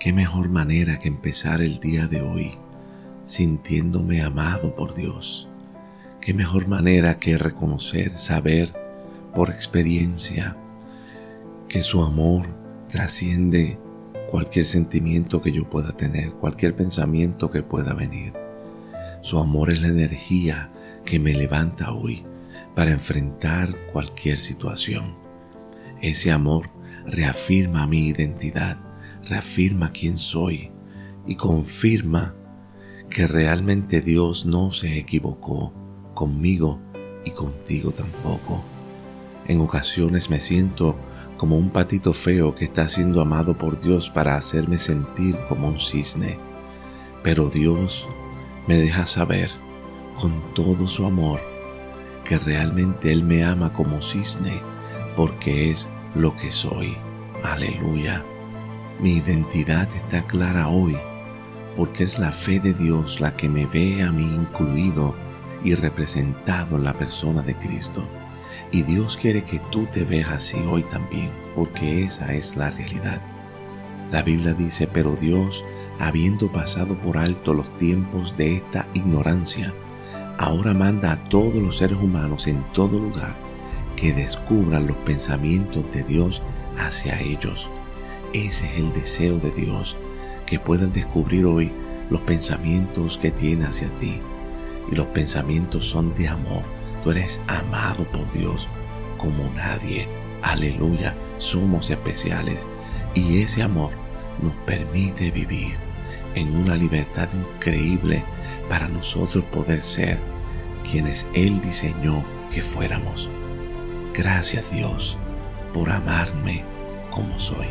qué mejor manera que empezar el día de hoy sintiéndome amado por Dios. Qué mejor manera que reconocer, saber por experiencia que su amor trasciende cualquier sentimiento que yo pueda tener, cualquier pensamiento que pueda venir. Su amor es la energía que me levanta hoy para enfrentar cualquier situación. Ese amor reafirma mi identidad, reafirma quién soy y confirma que realmente Dios no se equivocó conmigo y contigo tampoco. En ocasiones me siento como un patito feo que está siendo amado por Dios para hacerme sentir como un cisne. Pero Dios me deja saber con todo su amor que realmente Él me ama como cisne porque es lo que soy. Aleluya. Mi identidad está clara hoy porque es la fe de Dios la que me ve a mí incluido y representado en la persona de Cristo. Y Dios quiere que tú te veas así hoy también, porque esa es la realidad. La Biblia dice, pero Dios, habiendo pasado por alto los tiempos de esta ignorancia, ahora manda a todos los seres humanos en todo lugar que descubran los pensamientos de Dios hacia ellos. Ese es el deseo de Dios, que puedan descubrir hoy los pensamientos que tiene hacia ti. Y los pensamientos son de amor. Tú eres amado por Dios como nadie. Aleluya, somos especiales. Y ese amor nos permite vivir en una libertad increíble para nosotros poder ser quienes Él diseñó que fuéramos. Gracias Dios por amarme como soy.